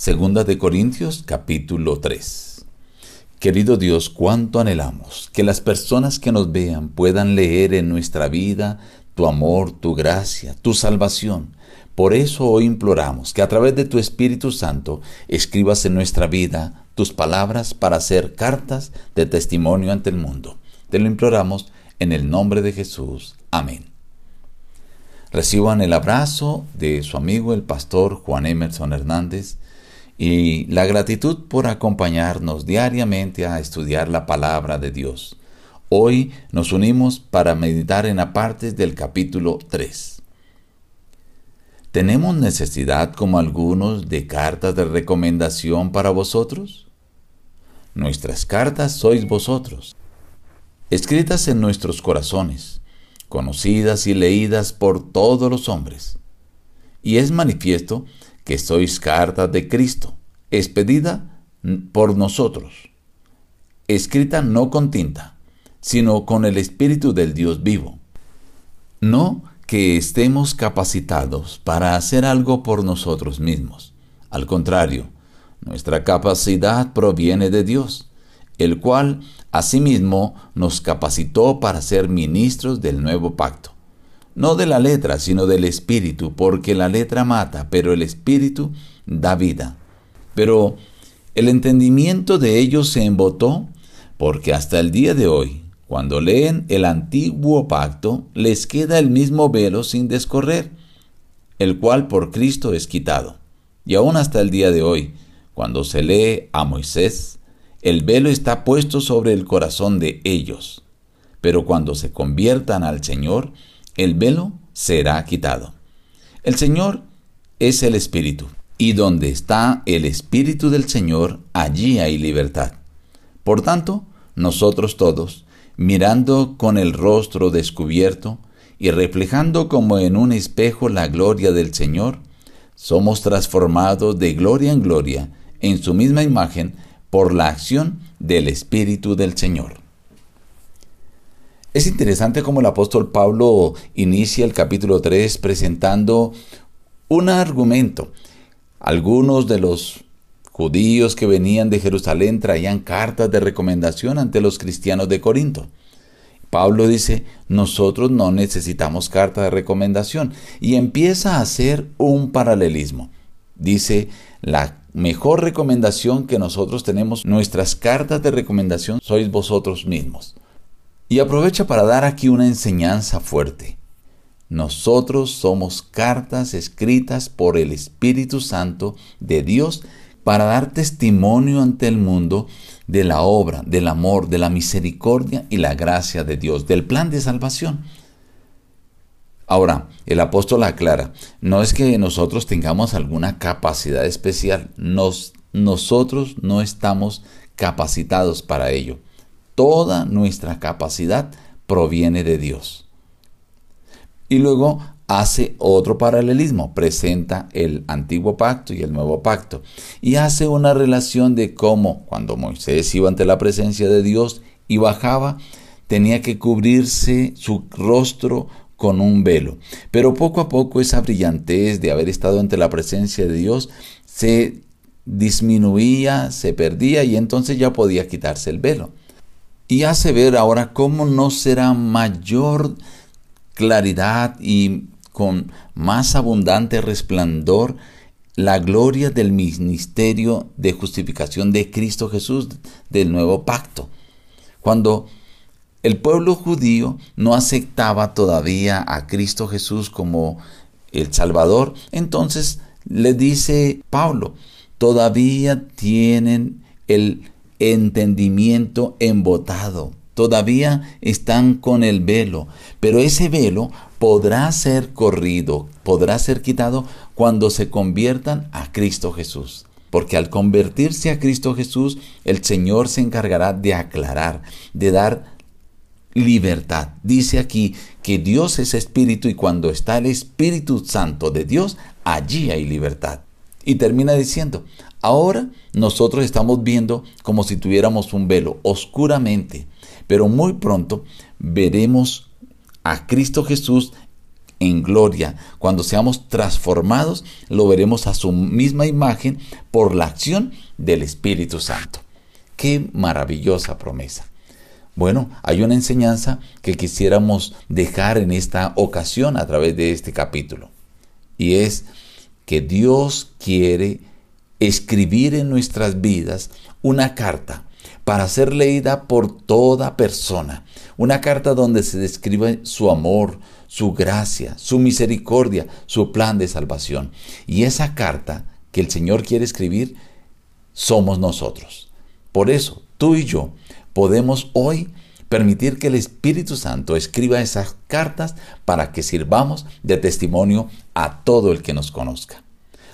Segunda de Corintios capítulo 3. Querido Dios, cuánto anhelamos que las personas que nos vean puedan leer en nuestra vida tu amor, tu gracia, tu salvación. Por eso hoy imploramos que a través de tu Espíritu Santo escribas en nuestra vida tus palabras para hacer cartas de testimonio ante el mundo. Te lo imploramos en el nombre de Jesús. Amén. Reciban el abrazo de su amigo el pastor Juan Emerson Hernández y la gratitud por acompañarnos diariamente a estudiar la palabra de Dios. Hoy nos unimos para meditar en apartes del capítulo 3. ¿Tenemos necesidad, como algunos, de cartas de recomendación para vosotros? Nuestras cartas sois vosotros, escritas en nuestros corazones, conocidas y leídas por todos los hombres. Y es manifiesto que sois carta de Cristo, expedida por nosotros, escrita no con tinta, sino con el Espíritu del Dios vivo. No que estemos capacitados para hacer algo por nosotros mismos. Al contrario, nuestra capacidad proviene de Dios, el cual asimismo nos capacitó para ser ministros del nuevo pacto no de la letra, sino del espíritu, porque la letra mata, pero el espíritu da vida. Pero el entendimiento de ellos se embotó, porque hasta el día de hoy, cuando leen el antiguo pacto, les queda el mismo velo sin descorrer, el cual por Cristo es quitado. Y aún hasta el día de hoy, cuando se lee a Moisés, el velo está puesto sobre el corazón de ellos. Pero cuando se conviertan al Señor, el velo será quitado. El Señor es el Espíritu, y donde está el Espíritu del Señor, allí hay libertad. Por tanto, nosotros todos, mirando con el rostro descubierto y reflejando como en un espejo la gloria del Señor, somos transformados de gloria en gloria en su misma imagen por la acción del Espíritu del Señor. Es interesante cómo el apóstol Pablo inicia el capítulo 3 presentando un argumento. Algunos de los judíos que venían de Jerusalén traían cartas de recomendación ante los cristianos de Corinto. Pablo dice, nosotros no necesitamos carta de recomendación y empieza a hacer un paralelismo. Dice, la mejor recomendación que nosotros tenemos, nuestras cartas de recomendación, sois vosotros mismos. Y aprovecha para dar aquí una enseñanza fuerte. Nosotros somos cartas escritas por el Espíritu Santo de Dios para dar testimonio ante el mundo de la obra, del amor, de la misericordia y la gracia de Dios, del plan de salvación. Ahora, el apóstol aclara, no es que nosotros tengamos alguna capacidad especial, nosotros no estamos capacitados para ello. Toda nuestra capacidad proviene de Dios. Y luego hace otro paralelismo, presenta el antiguo pacto y el nuevo pacto, y hace una relación de cómo cuando Moisés iba ante la presencia de Dios y bajaba, tenía que cubrirse su rostro con un velo. Pero poco a poco esa brillantez de haber estado ante la presencia de Dios se disminuía, se perdía y entonces ya podía quitarse el velo y hace ver ahora cómo no será mayor claridad y con más abundante resplandor la gloria del ministerio de justificación de Cristo Jesús del nuevo pacto. Cuando el pueblo judío no aceptaba todavía a Cristo Jesús como el Salvador, entonces le dice Pablo, todavía tienen el entendimiento embotado. Todavía están con el velo, pero ese velo podrá ser corrido, podrá ser quitado cuando se conviertan a Cristo Jesús. Porque al convertirse a Cristo Jesús, el Señor se encargará de aclarar, de dar libertad. Dice aquí que Dios es espíritu y cuando está el Espíritu Santo de Dios, allí hay libertad. Y termina diciendo, ahora nosotros estamos viendo como si tuviéramos un velo oscuramente, pero muy pronto veremos a Cristo Jesús en gloria, cuando seamos transformados, lo veremos a su misma imagen por la acción del Espíritu Santo. Qué maravillosa promesa. Bueno, hay una enseñanza que quisiéramos dejar en esta ocasión a través de este capítulo. Y es que Dios quiere escribir en nuestras vidas una carta para ser leída por toda persona. Una carta donde se describe su amor, su gracia, su misericordia, su plan de salvación. Y esa carta que el Señor quiere escribir somos nosotros. Por eso, tú y yo podemos hoy permitir que el Espíritu Santo escriba esas cartas para que sirvamos de testimonio a todo el que nos conozca.